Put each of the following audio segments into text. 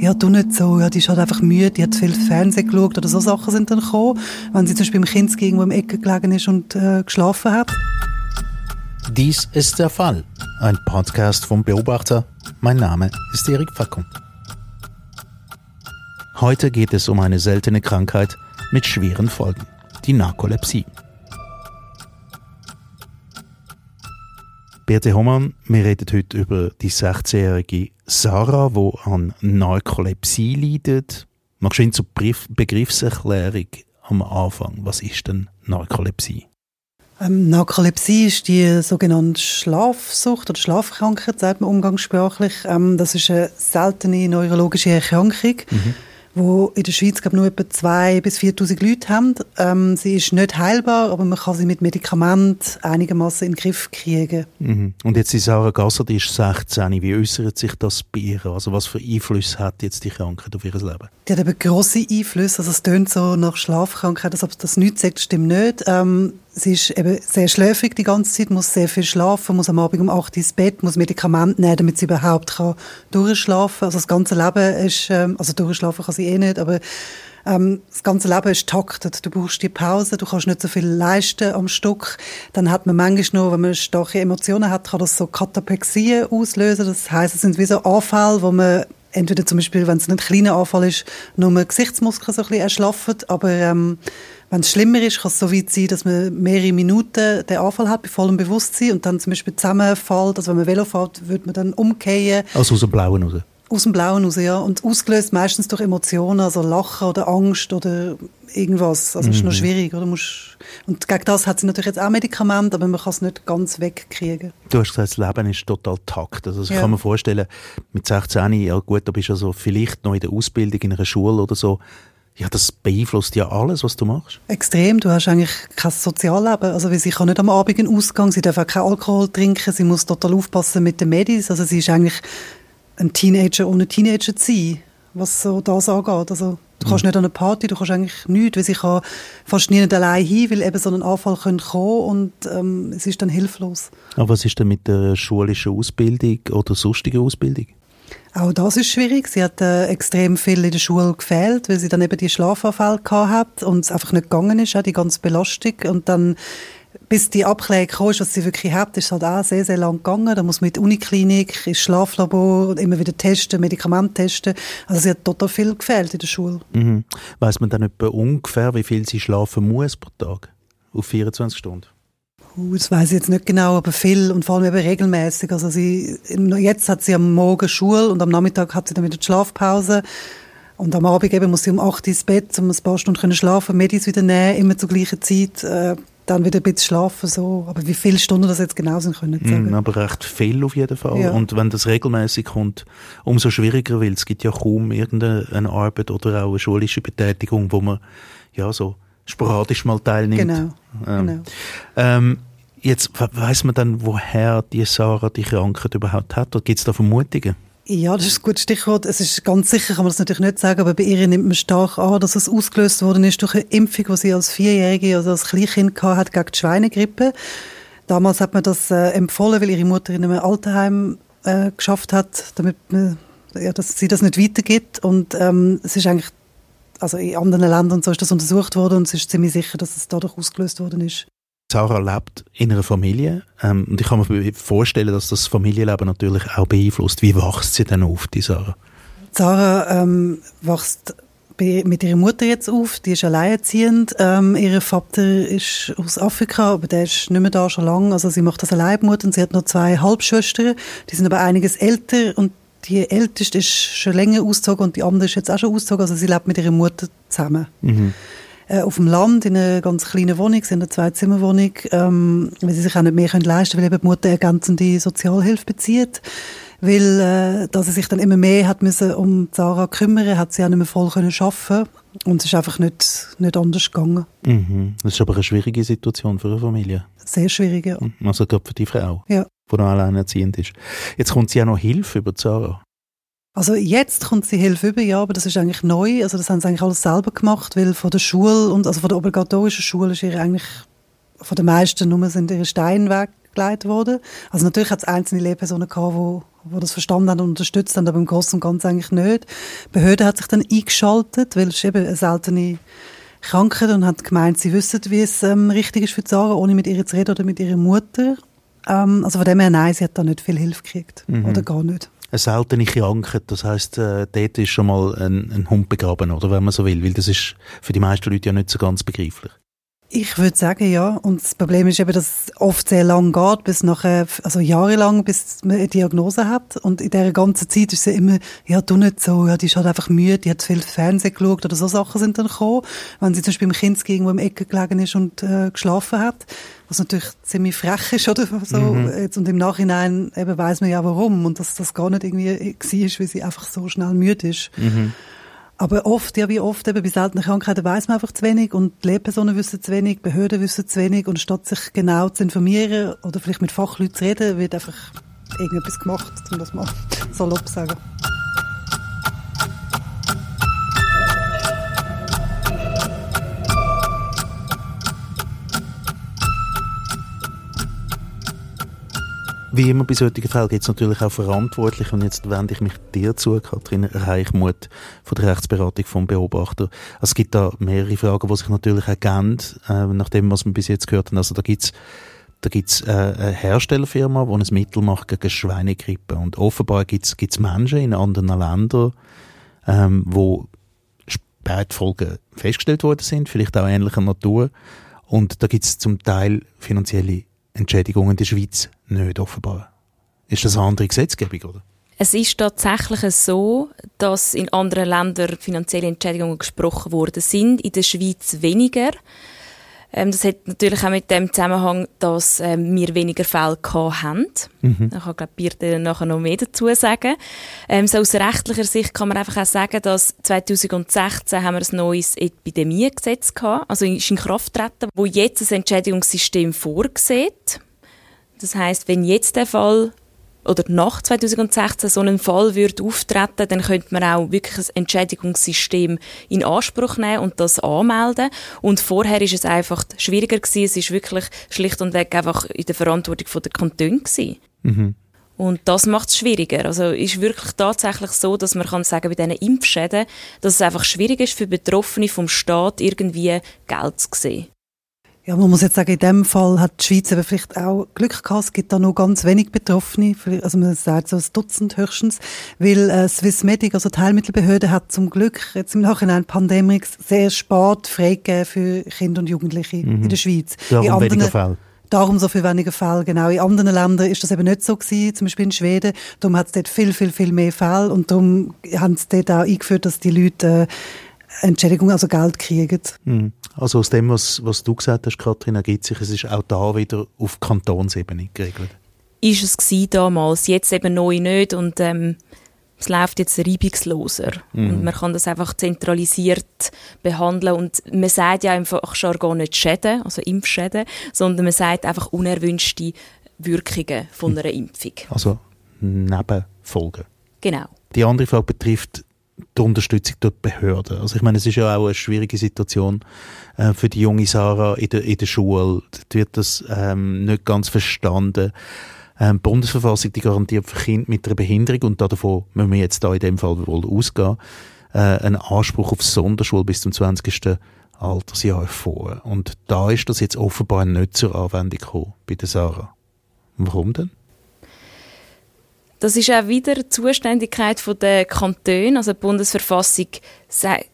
Ja, du nicht so. Ja, die ist halt einfach müde, die hat viel Fernsehen geschaut oder so Sachen sind dann gekommen. Wenn sie zum Beispiel im Kind irgendwo im Ecke gelegen ist und äh, geschlafen hat. Dies ist der Fall. Ein Podcast vom Beobachter. Mein Name ist Erik Fackung. Heute geht es um eine seltene Krankheit mit schweren Folgen, die Narkolepsie. Birte Hohmann, wir reden heute über die 16-jährige Sarah, die an Narkolepsie leidet. Machst du ihn zur Begriffserklärung am Anfang? Was ist denn Narkolepsie? Ähm, Narkolepsie ist die sogenannte Schlafsucht oder Schlafkrankheit, sagt man umgangssprachlich. Ähm, das ist eine seltene neurologische Erkrankung. Mhm wo in der Schweiz glaube nur etwa 2.000 bis 4.000 Leute haben. Ähm, sie ist nicht heilbar, aber man kann sie mit Medikamenten einigermaßen in den Griff kriegen. Mhm. Und jetzt die Sarah Gasser, die ist 16. Wie äußert sich das bei ihr? Also was für Einflüsse hat jetzt die Krankheit auf ihr Leben? Die hat eben grosse Einflüsse. Also es tönt so nach Schlafkrankheit, als ob das nichts sagt, stimmt nicht. Ähm, Sie ist eben sehr schläfrig die ganze Zeit, muss sehr viel schlafen, muss am Abend um 8 Uhr ins Bett, muss Medikamente nehmen, damit sie überhaupt kann durchschlafen kann. Also das ganze Leben ist, ähm, also durchschlafen kann sie eh nicht, aber ähm, das ganze Leben ist taktet. Du brauchst die Pause, du kannst nicht so viel leisten am Stück. Dann hat man manchmal noch, wenn man starke Emotionen hat, kann das so Katapexien auslösen. Das heißt, es sind wie so Anfälle, wo man entweder zum Beispiel, wenn es ein kleiner Anfall ist, nur Gesichtsmuskeln so ein bisschen erschlaffen, aber ähm, wenn es schlimmer ist, kann es so weit sein, dass man mehrere Minuten den Anfall hat, bei vollem Bewusstsein und dann zum Beispiel zusammenfällt. Also wenn man Velo fährt, würde man dann umkehren. Also aus dem Blauen raus? Aus dem Blauen raus, ja. Und ausgelöst meistens durch Emotionen, also Lachen oder Angst oder irgendwas. Also mhm. ist noch mhm. schwierig, oder? Musst und gegen das hat sie natürlich jetzt auch Medikamente, aber man kann es nicht ganz wegkriegen. Du hast gesagt, das Leben ist total takt. Also ich ja. kann mir vorstellen, mit 16, ja gut, da bist du also vielleicht noch in der Ausbildung in einer Schule oder so, ja, das beeinflusst ja alles, was du machst. Extrem. Du hast eigentlich kein Sozialleben. Also, weil sie kann nicht am Abend in Ausgang, sie darf auch keinen Alkohol trinken, sie muss total aufpassen mit den Medis. Also, sie ist eigentlich ein Teenager ohne Teenager zu sein, was so das angeht. Also, du kannst mhm. nicht an eine Party, du kannst eigentlich nichts, weil sie kann fast nie allein hin, weil eben so ein Anfall kommen kann und ähm, es ist dann hilflos. Aber was ist denn mit der schulischen Ausbildung oder sonstigen Ausbildung? Auch das ist schwierig. Sie hat äh, extrem viel in der Schule gefehlt, weil sie dann eben die Schlafanfälle hat und es einfach nicht gegangen ist, auch die ganze Belastung. Und dann, bis die Abklärung kam, was sie wirklich hat, ist halt auch sehr, sehr lang gegangen. Da muss man mit Uniklinik, ins Schlaflabor, immer wieder testen, Medikamente testen. Also sie hat total viel gefehlt in der Schule. Mhm. Weiß man dann etwa ungefähr, wie viel sie schlafen muss pro Tag? Auf 24 Stunden? Uh, das weiß ich jetzt nicht genau, aber viel und vor allem eben regelmäßig. Also sie, jetzt hat sie am Morgen Schule und am Nachmittag hat sie dann wieder die Schlafpause. Und am Abend eben muss sie um 8 Uhr ins Bett, um ein paar Stunden können schlafen, Medis wieder nehmen, immer zur gleichen Zeit, äh, dann wieder ein bisschen schlafen, so. Aber wie viele Stunden das jetzt genau sind, können nicht sagen. Mm, aber recht viel auf jeden Fall. Ja. Und wenn das regelmäßig kommt, umso schwieriger, weil es gibt ja kaum irgendeine Arbeit oder auch eine schulische Betätigung, wo man, ja, so sporadisch mal teilnimmt. Genau. Ähm, genau. Ähm, Jetzt weiß man dann, woher die Sarah die Krankheit überhaupt hat? Oder gibt es da Vermutungen? Ja, das ist ein gutes Stichwort. Es ist ganz sicher, kann man das natürlich nicht sagen, aber bei ihr nimmt man stark an, dass es ausgelöst worden ist durch eine Impfung, die sie als Vierjährige, also als Kleinkind hat gegen die Schweinegrippe. Damals hat man das äh, empfohlen, weil ihre Mutter in einem Altenheim äh, geschafft hat, damit man, ja, dass sie das nicht weitergibt. Und ähm, es ist eigentlich, also in anderen Ländern so ist das untersucht worden und es ist ziemlich sicher, dass es dadurch ausgelöst worden ist. Sarah lebt in einer Familie ähm, und ich kann mir vorstellen, dass das Familienleben natürlich auch beeinflusst. Wie wächst sie denn auf, die Sarah? Sarah ähm, wächst mit ihrer Mutter jetzt auf, die ist alleinerziehend. Ähm, ihr Vater ist aus Afrika, aber der ist nicht mehr da schon lange. Also sie macht das Alleinmutter und sie hat noch zwei Halbschwestern, die sind aber einiges älter und die älteste ist schon länger ausgezogen und die andere ist jetzt auch schon ausgezogen. Also sie lebt mit ihrer Mutter zusammen. Mhm äh, auf dem Land in einer ganz kleinen Wohnung, in einer Zwei-Zimmer-Wohnung, ähm, weil sie sich auch nicht mehr können leisten können, weil eben die Mutter ergänzende Sozialhilfe bezieht. Weil, äh, dass sie sich dann immer mehr hat müssen um Sarah kümmern, hat sie auch nicht mehr voll können arbeiten und es ist einfach nicht, nicht anders gegangen. Mhm. Das ist aber eine schwierige Situation für eine Familie. Sehr schwierig, ja. Also gerade für die Frau, ja. die noch alleinerziehend ist. Jetzt kommt sie auch noch Hilfe über Sarah. Also jetzt kommt sie Hilfe über, ja, aber das ist eigentlich neu. Also das haben sie eigentlich alles selber gemacht, weil von der Schule und also von der obligatorischen Schule ist ihr eigentlich von den meisten nur sind ihre Steine weggelegt worden. Also natürlich hat es einzelne Lehrpersonen gehabt, wo, die das verstanden haben und unterstützt haben, aber im Großen und Ganzen eigentlich nicht. Die Behörde hat sich dann eingeschaltet, weil es eben eine seltene Krankheit und hat gemeint, sie wissen, wie es ähm, richtig ist für Sarah, ohne mit ihr zu reden oder mit ihrer Mutter. Ähm, also von dem her, nein, sie hat da nicht viel Hilfe gekriegt. Mhm. Oder gar nicht eine seltene Krankheit. Das heißt, äh, dort ist schon mal ein, ein Hund begraben, oder wenn man so will, weil das ist für die meisten Leute ja nicht so ganz begreiflich. Ich würde sagen, ja. Und das Problem ist eben, dass es oft sehr lang geht, bis nachher, also jahrelang, bis man eine Diagnose hat. Und in dieser ganzen Zeit ist sie immer, ja, du nicht so, ja, die ist halt einfach müde, die hat viel Fernsehen geschaut oder so Sachen sind dann gekommen. Wenn sie zum Beispiel im Kind irgendwo im Ecke gelegen ist und äh, geschlafen hat. Was natürlich ziemlich frech ist, oder so. Mhm. Jetzt, und im Nachhinein eben weiss man ja warum. Und dass das gar nicht irgendwie war, weil sie einfach so schnell müde ist. Mhm. Aber oft, ja wie oft, eben bei seltenen Krankheiten weiß man einfach zu wenig und die Lehrpersonen wissen zu wenig, Behörden wissen zu wenig und statt sich genau zu informieren oder vielleicht mit Fachleuten zu reden, wird einfach irgendetwas gemacht, um das mal salopp zu sagen. Wie immer bei solchen Fällen gibt es natürlich auch Verantwortliche und jetzt wende ich mich dir zu, Kathrin Reichmuth von der Rechtsberatung vom Beobachter. Also es gibt da mehrere Fragen, die sich natürlich ergeben, äh, nach dem, was wir bis jetzt gehört haben. Also da gibt's da gibt's äh, eine Herstellerfirma, die ein Mittel macht gegen Schweinegrippe und offenbar gibt's gibt's Menschen in anderen Ländern, ähm, wo Spätfolgen festgestellt worden sind, vielleicht auch ähnlicher Natur und da gibt's zum Teil finanzielle Entschädigungen in der Schweiz nicht offenbar. Ist das eine andere Gesetzgebung, oder? Es ist tatsächlich so, dass in anderen Ländern finanzielle Entschädigungen gesprochen worden sind, in der Schweiz weniger. Ähm, das hat natürlich auch mit dem Zusammenhang, dass ähm, wir weniger Fälle haben. Mhm. Ich kann, glaube Birte nachher noch mehr dazu sagen. Ähm, so aus rechtlicher Sicht kann man einfach auch sagen, dass 2016 haben wir ein neues Epidemiegesetz gehabt, also ist in Kraft getreten, wo jetzt ein Entschädigungssystem vorsieht. Das heißt, wenn jetzt der Fall oder nach 2016 so ein Fall würde auftreten, dann könnte man auch wirklich ein Entschädigungssystem in Anspruch nehmen und das anmelden. Und vorher ist es einfach schwieriger gewesen. Es ist wirklich schlicht und weg einfach in der Verantwortung der Kantone gewesen. Mhm. Und das macht es schwieriger. Also ist wirklich tatsächlich so, dass man kann sagen, bei diesen Impfschäden, dass es einfach schwierig ist für Betroffene vom Staat irgendwie Geld zu sehen. Ja, man muss jetzt sagen, in dem Fall hat die Schweiz aber vielleicht auch Glück gehabt. Es gibt da noch ganz wenig Betroffene, also man sagt so ein Dutzend höchstens, weil äh, Swissmedic, also die Heilmittelbehörde, hat zum Glück jetzt im Nachhinein Pandemrix sehr spät freigegeben für Kinder und Jugendliche mhm. in der Schweiz. Darum in anderen, weniger Fälle. Darum so viel weniger Fälle, genau. In anderen Ländern ist das eben nicht so gewesen, zum Beispiel in Schweden. Darum hat es dort viel, viel, viel mehr Fälle und darum haben sie dort auch eingeführt, dass die Leute äh, Entschädigung, also Geld kriegen. Mhm. Also aus dem, was, was du gesagt hast, Katrin, ergibt sich, es ist auch da wieder auf Kantonsebene geregelt. Ist es gewesen damals, jetzt eben neu nicht und ähm, es läuft jetzt reibungsloser mhm. und man kann das einfach zentralisiert behandeln und man sagt ja im Fachjargon nicht Schäden, also Impfschäden, sondern man sagt einfach unerwünschte Wirkungen von einer Impfung. Also Nebenfolgen. Genau. Die andere Frage betrifft die Unterstützung durch die Behörden. Also ich meine, es ist ja auch eine schwierige Situation äh, für die junge Sarah in der, in der Schule. Dort wird das ähm, nicht ganz verstanden. Ähm, die Bundesverfassung die garantiert für Kinder mit einer Behinderung, und davon müssen wir jetzt da in dem Fall wohl ausgehen, äh, einen Anspruch auf Sonderschule bis zum 20. Altersjahr vor. Und da ist das jetzt offenbar nicht zur Anwendung gekommen bei der Sarah. Warum denn? Das ist auch wieder Zuständigkeit der Kantone. Also die Bundesverfassung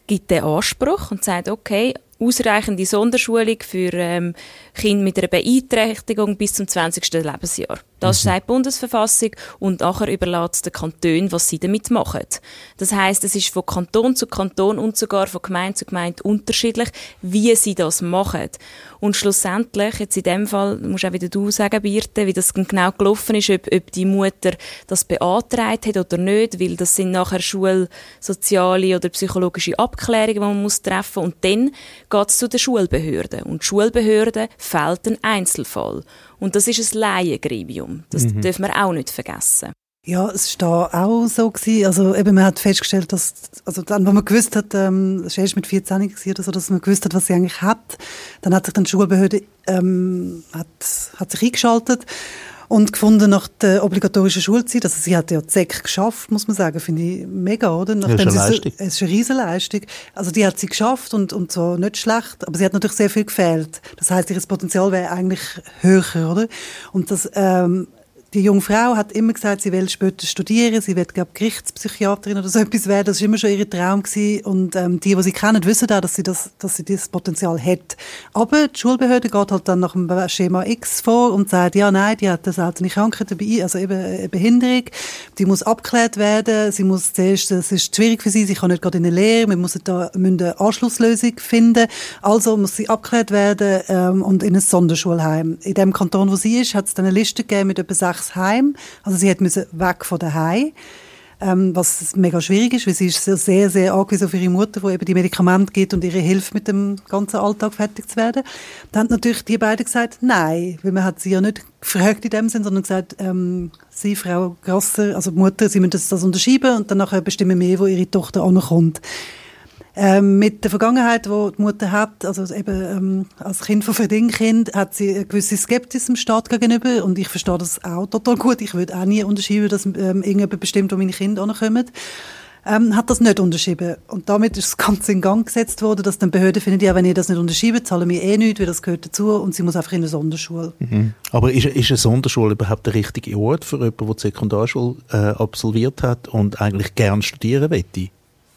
gibt den Anspruch und sagt, okay, ausreichende Sonderschulung für ähm, Kinder mit einer Beeinträchtigung bis zum 20. Lebensjahr. Das mhm. sagt die Bundesverfassung und nachher überlässt es den Kanton, was sie damit machen. Das heißt, es ist von Kanton zu Kanton und sogar von Gemeinde zu Gemeinde unterschiedlich, wie sie das machen. Und schlussendlich, jetzt in dem Fall, musst auch wieder du sagen, Birte, wie das genau gelaufen ist, ob, ob die Mutter das beantragt hat oder nicht, weil das sind nachher schulsoziale oder psychologische Abklärungen, die man muss treffen muss. Und dann geht es zu den Schulbehörden. Und die Schulbehörden fällt ein Einzelfall. Und das ist ein Laiengremium. Das mhm. dürfen wir auch nicht vergessen. Ja, es war da auch so gewesen. Also eben, man hat festgestellt, dass, also dann, wo man gewusst hat, ähm, das war erst mit 14 oder so, dass man gewusst hat, was sie eigentlich hat, dann hat sich dann die Schulbehörde, ähm, hat, hat sich eingeschaltet Und gefunden nach der obligatorischen Schulzeit, also sie hat ja die geschafft, muss man sagen, finde ich mega, oder? Nachdem ja, ist eine es ist eine Riesenleistung. Also die hat sie geschafft und, und zwar nicht schlecht, aber sie hat natürlich sehr viel gefehlt. Das heißt, ihr Potenzial wäre eigentlich höher, oder? Und das ähm, die junge Frau hat immer gesagt, sie will später studieren, sie wird, glaube Gerichtspsychiaterin oder so etwas werden. Das war immer schon ihr Traum gewesen. Und ähm, die, die sie kennen, wissen auch, dass sie das, dass sie dieses Potenzial hat. Aber die Schulbehörde geht halt dann nach dem Schema X vor und sagt, ja, nein, die hat eine seltene Krankheit dabei, also eben eine Behinderung. Die muss abgeklärt werden. Sie muss zuerst, es ist schwierig für sie, sie kann nicht gerade in eine Lehre, wir müssen da müssen eine Anschlusslösung finden. Also muss sie abgeklärt werden ähm, und in ein Sonderschulheim. In dem Kanton, wo sie ist, hat es dann eine Liste gegeben mit etwa sechs aufs Heim. Also sie müssen weg von daheim. Ähm, was mega schwierig ist, weil sie ist sehr, sehr angewiesen auf ihre Mutter, die eben die Medikamente gibt und ihre hilft, mit dem ganzen Alltag fertig zu werden. Dann haben natürlich die beiden gesagt, nein, weil man hat sie ja nicht gefragt in dem Sinn, sondern gesagt, ähm, sie, Frau Grasser, also die Mutter, sie müssen das, das unterschreiben und dann bestimmen wir, wo ihre Tochter ankommt. Ähm, mit der Vergangenheit, die die Mutter hat, also eben ähm, als Kind von Verdingkind, hat sie eine gewisse Skepsis dem Staat gegenüber und ich verstehe das auch total gut. Ich würde auch nie unterschreiben, dass ähm, irgendjemand bestimmt, wo meine Kinder ankommen. Ähm, hat das nicht unterschrieben. Und damit ist das Ganze in Gang gesetzt worden, dass dann Behörden finden, ja, wenn ihr das nicht unterschreibt, zahlen wir eh nichts, weil das gehört dazu und sie muss einfach in eine Sonderschule. Mhm. Aber ist, ist eine Sonderschule überhaupt der richtige Ort für jemanden, der die Sekundarschule äh, absolviert hat und eigentlich gern studieren möchte?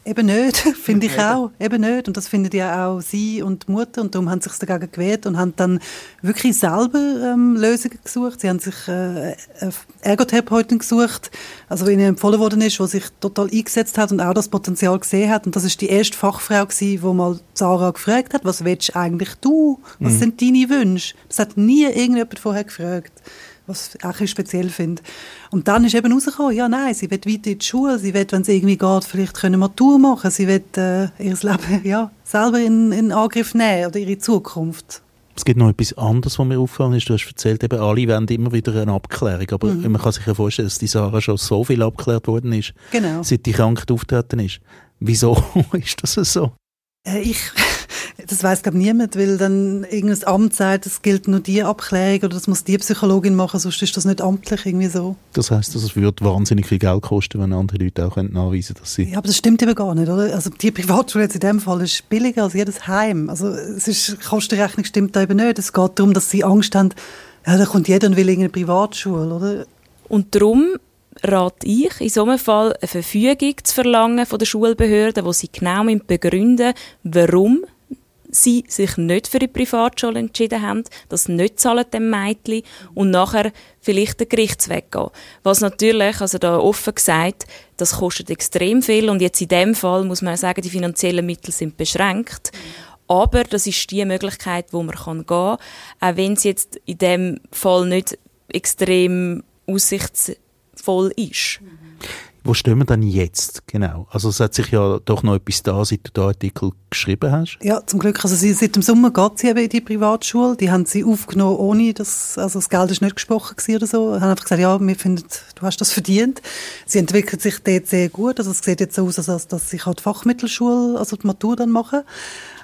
Eben nicht, finde ich auch. Eben nicht. Und das findet ja auch sie und die Mutter. Und darum haben sie sich dagegen gewehrt und haben dann wirklich selber ähm, Lösungen gesucht. Sie haben sich äh, eine Ergotherapeutin gesucht, also ihnen empfohlen worden ist, die sich total eingesetzt hat und auch das Potenzial gesehen hat. Und das ist die erste Fachfrau gewesen, die mal Sarah gefragt hat, was willst eigentlich du? Was mhm. sind deine Wünsche? Das hat nie irgendjemand vorher gefragt was ich auch speziell finde. Und dann ist eben rausgekommen, ja nein, sie will weiter in die Schule, sie will, wenn es irgendwie geht, vielleicht können Matur machen, sie will äh, ihr Leben ja, selber in, in Angriff nehmen oder ihre Zukunft. Es gibt noch etwas anderes, was mir aufgefallen ist. Du hast erzählt, eben alle wollen immer wieder eine Abklärung. Aber mhm. man kann sich ja vorstellen, dass die Sarah schon so viel abgeklärt worden ist, genau. seit die Krankheit auftreten ist. Wieso ist das so? Äh, ich das weiß glaube niemand, weil dann irgendein Amt sagt, es gilt nur die Abklärung oder das muss die Psychologin machen, sonst ist das nicht amtlich irgendwie so. Das heißt, es würde wahnsinnig viel Geld kosten, wenn andere Leute auch nachweisen dass sie... Ja, aber das stimmt eben gar nicht, oder? Also die Privatschule jetzt in dem Fall ist billiger als jedes Heim. Also es ist, Kostenrechnung stimmt da eben nicht. Es geht darum, dass sie Angst haben, ja, da kommt jeder und will irgendeine Privatschule, oder? Und darum rate ich, in so einem Fall eine Verfügung zu verlangen von der Schulbehörde, wo sie genau begründen warum sie sich nicht für die Privatschule entschieden haben, das nicht zahlen dem Mädchen und nachher vielleicht den Gerichtsweg gehen. Was natürlich, also da offen gesagt, das kostet extrem viel und jetzt in dem Fall muss man sagen, die finanziellen Mittel sind beschränkt. Aber das ist die Möglichkeit, wo man gehen kann, auch wenn es jetzt in dem Fall nicht extrem aussichtsvoll ist. Wo stehen wir denn jetzt genau? Also es hat sich ja doch noch etwas da, seit du den Artikel geschrieben hast. Ja, zum Glück. Also seit dem Sommer geht sie eben in die Privatschule. Die haben sie aufgenommen, ohne dass, also das Geld ist nicht gesprochen oder so. Sie haben einfach gesagt, ja, wir finden, du hast das verdient. Sie entwickelt sich dort sehr gut. Also es sieht jetzt so aus, als dass sie die Fachmittelschule, also die Matur dann machen.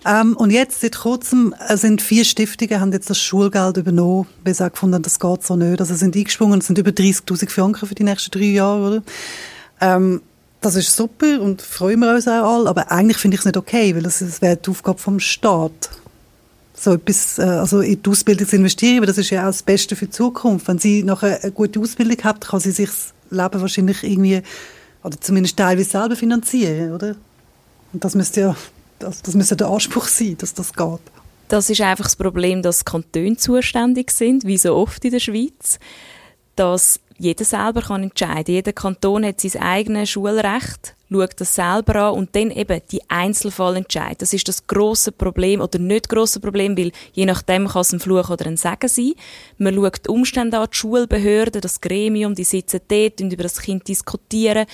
Ähm, und jetzt, seit kurzem, äh, sind vier Stiftungen, haben jetzt das Schulgeld übernommen, weil sie auch gefunden haben, das geht so nicht. Also sind eingesprungen, es sind über 30'000 Franken für die nächsten drei Jahre, oder? Ähm, das ist super und freuen wir uns auch alle, aber eigentlich finde ich es nicht okay, weil das, das wäre die Aufgabe vom Staat. So etwas, äh, also in die Ausbildung zu investieren, weil das ist ja auch das Beste für die Zukunft. Wenn sie nachher eine gute Ausbildung hat, kann sie sich das Leben wahrscheinlich irgendwie, oder zumindest teilweise selber finanzieren, oder? Und das müsste ja, das, das müsste der Anspruch sein, dass das geht. Das ist einfach das Problem, dass Kantone zuständig sind, wie so oft in der Schweiz. Dass jeder selber kann entscheiden. Jeder Kanton hat sein eigenes Schulrecht, schaut das selber an und dann eben die Einzelfallentscheid. Das ist das große Problem oder nicht große Problem, weil je nachdem kann es ein Fluch oder ein Segen sein. Man schaut die Umstände an, die Schulbehörden, das Gremium, die sitzen dort und über das Kind diskutieren,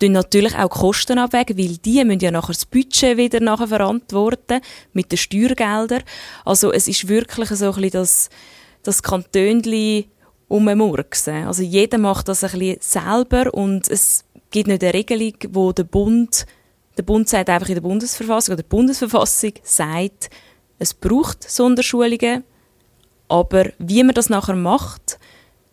tun natürlich auch Kosten abwägen, weil die müssen ja nachher das Budget wieder nachher verantworten mit den Steuergeldern. Also es ist wirklich so ein bisschen das, das Kantönli ummurksen. Also jeder macht das ein bisschen selber und es gibt nicht eine Regelung, wo der Bund, der Bund sagt einfach in der Bundesverfassung oder die Bundesverfassung sagt, es braucht Sonderschulungen, aber wie man das nachher macht,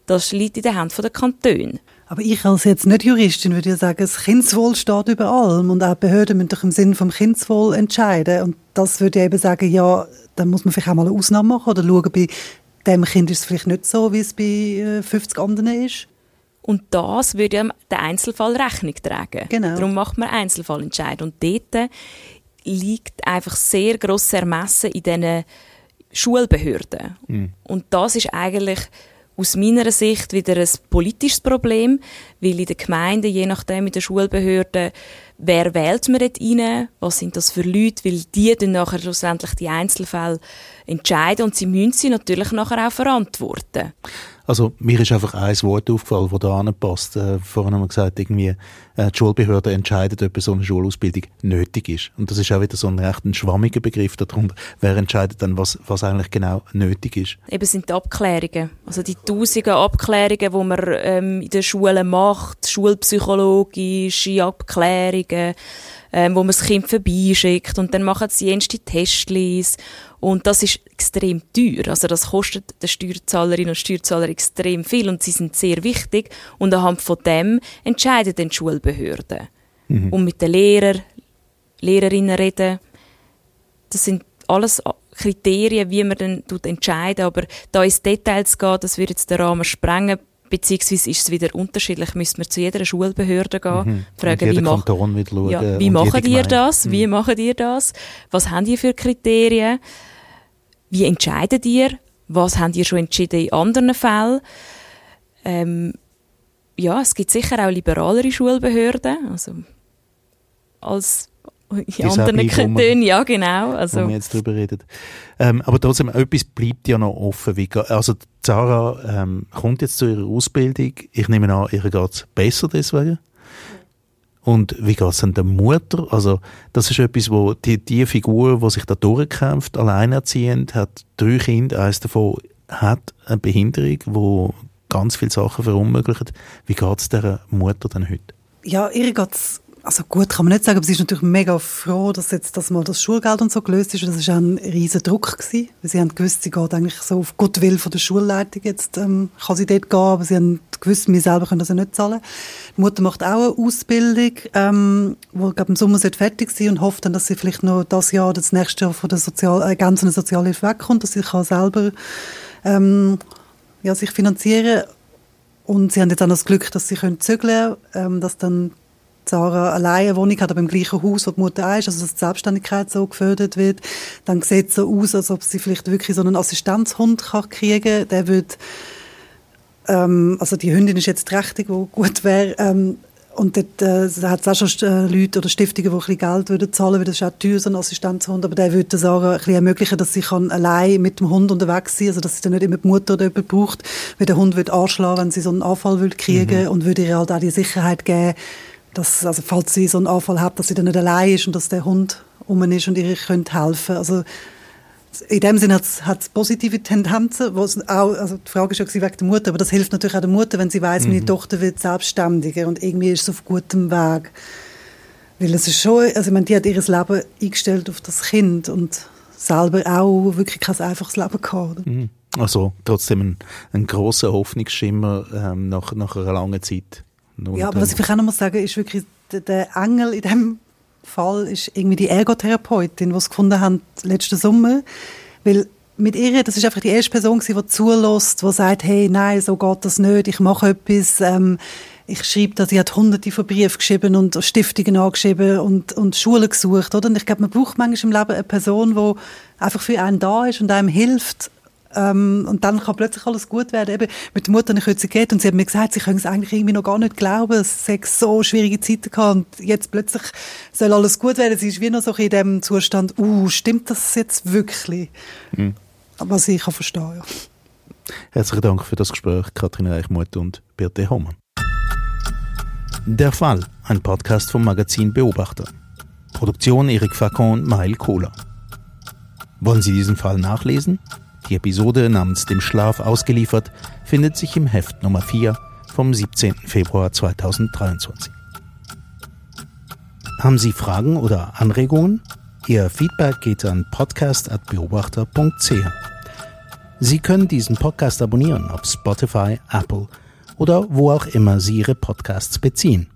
Das liegt in den Händen der Kantone. Aber ich als jetzt nicht Juristin würde ja sagen, das Kindeswohl steht über allem und auch Behörden müssen doch im Sinne vom Kindeswohl entscheiden. Und das würde ich eben sagen, ja, dann muss man vielleicht auch mal eine Ausnahme machen oder schauen, bei dem Kind ist es vielleicht nicht so, wie es bei 50 äh, anderen ist. Und das würde ja der Einzelfall Rechnung tragen. Genau. Darum macht man Einzelfallentscheid. Und dort liegt einfach sehr grosses Ermessen in diesen Schulbehörden. Mhm. Und das ist eigentlich aus meiner Sicht wieder ein politisches Problem, weil in den Gemeinden, je nachdem in den Schulbehörden, wer wählt man dort rein, was sind das für Leute, weil die dann nachher schlussendlich die Einzelfälle entscheiden und sie müssen sie natürlich nachher auch verantworten. Also mir ist einfach ein Wort aufgefallen, das da anpasst. Äh, vorhin haben wir gesagt, irgendwie äh, die Schulbehörde entscheidet, ob so eine Schulausbildung nötig ist. Und das ist auch wieder so ein recht ein schwammiger Begriff darunter. Wer entscheidet dann, was, was eigentlich genau nötig ist? Eben sind die Abklärungen. Also die tausenden Abklärungen, die man ähm, in den Schulen macht, schulpsychologische Abklärungen, ähm, wo man das Kind vorbeischickt und dann machen sie erste Testlis und das ist extrem teuer. Also das kostet den Steuerzahlerinnen und Steuerzahler extrem viel und sie sind sehr wichtig und anhand von dem entscheiden dann die Schulbehörden. Mhm. Und mit den Lehrern, Lehrerinnen reden. Das sind alles Kriterien, wie man dann entscheiden aber da ins Detail zu gehen, das würde jetzt den Rahmen sprengen beziehungsweise ist es wieder unterschiedlich, müsste man zu jeder Schulbehörde gehen, mhm. fragen, wie, mach, schauen, ja, wie machen ihr das, mhm. wie macht ihr das, was habt ihr für Kriterien, wie entscheidet ihr, was habt ihr schon entschieden in anderen Fällen, ähm, ja, es gibt sicher auch liberalere Schulbehörden, also als in anderen Kantonen, ja genau. Also. Wo wir jetzt drüber reden. Ähm, aber trotzdem, etwas bleibt ja noch offen. Wie, also Sarah ähm, kommt jetzt zu ihrer Ausbildung. Ich nehme an, ihr geht es besser deswegen. Und wie geht es dann der Mutter? Also das ist etwas, wo die, die Figur, die sich da durchkämpft, alleinerziehend, hat drei Kinder, eines davon hat eine Behinderung, wo ganz viele Sachen verunmöglicht. Wie geht es der Mutter denn heute? Ja, ihr geht es also gut kann man nicht sagen, aber sie ist natürlich mega froh, dass jetzt das mal das Schulgeld und so gelöst ist. Das war auch ein riesen Druck gewesen, weil sie haben gewusst, sie geht eigentlich so auf Goodwill von der Schulleitung jetzt ähm, kann sie dort gehen, aber sie haben gewusst, wir selber können das ja nicht zahlen. Die Mutter macht auch eine Ausbildung, ähm, wo glaube im Sommer fertig sein und hofft dann, dass sie vielleicht noch das Jahr, das nächste Jahr von der Sozial ergänzenden Sozialhilfe wegkommt, dass sie kann selber ähm, ja, sich finanzieren und sie haben jetzt auch das Glück, dass sie können zügeln, ähm, dass dann Sarah alleine eine Wohnung hat, aber im gleichen Haus, wo die Mutter auch ist, also dass die Selbstständigkeit so gefördert wird, dann sieht es so aus, als ob sie vielleicht wirklich so einen Assistenzhund kann kriegen kann. Der wird, ähm, also die Hündin ist jetzt trächtig, wo gut wäre, ähm, und dort äh, hat es auch schon äh, Leute oder Stiftungen, die ein bisschen Geld würden zahlen würden. Das ist auch teuer, so ein Assistenzhund. Aber der würde Sarah ein bisschen ermöglichen, dass sie kann allein mit dem Hund unterwegs sein kann. Also, dass sie dann nicht immer die Mutter oder jemand braucht. Weil der Hund würde anschlagen, wenn sie so einen Anfall würde kriegen mhm. und würde ihr halt auch die Sicherheit geben, dass, also falls sie so einen Anfall hat, dass sie dann nicht allein ist und dass der Hund um ist und ihr könnt helfen. Also in dem Sinne hat es positive Tendenzen, was auch, also die Frage ist ja wegen der Mutter, aber das hilft natürlich auch der Mutter, wenn sie weiß, mhm. meine Tochter wird selbstständiger und irgendwie ist sie auf gutem Weg. Weil es ist schon, also ich meine, die hat ihr Leben eingestellt auf das Kind und selber auch wirklich kein einfaches Leben gehabt. Mhm. Also trotzdem ein, ein großer Hoffnungsschimmer ähm, nach, nach einer langen Zeit. Nur ja, aber was ich vielleicht auch noch mal sagen ist wirklich, der, Engel in dem Fall ist irgendwie die Ergotherapeutin, die es gefunden haben letzten Sommer, weil mit ihr, das ist einfach die erste Person die zulässt, die sagt, hey, nein, so geht das nicht, ich mache etwas, ähm, ich schreibe da, sie hat hunderte von Briefen geschrieben und Stiftungen angeschrieben und, und Schulen gesucht, oder? Und ich glaube, man braucht manchmal im Leben eine Person, die einfach für einen da ist und einem hilft ähm, und dann kann plötzlich alles gut werden. Eben mit der Mutter habe ich heute geredet und sie hat mir gesagt, sie können es eigentlich irgendwie noch gar nicht glauben. Es hat so schwierige Zeiten gehabt und jetzt plötzlich soll alles gut werden. Sie ist wie noch so in dem Zustand, uh, stimmt das jetzt wirklich? Mhm. Was ich kann verstehen, ja. Herzlichen Dank für das Gespräch, Katrin Reichmuth und Birte Hohmann. Der Fall, ein Podcast vom Magazin Beobachter. Produktion Erik Facon, Mail Kohler. Wollen Sie diesen Fall nachlesen? Die Episode namens Dem Schlaf ausgeliefert findet sich im Heft Nummer 4 vom 17. Februar 2023. Haben Sie Fragen oder Anregungen? Ihr Feedback geht an podcast.beobachter.ch. Sie können diesen Podcast abonnieren auf Spotify, Apple oder wo auch immer Sie Ihre Podcasts beziehen.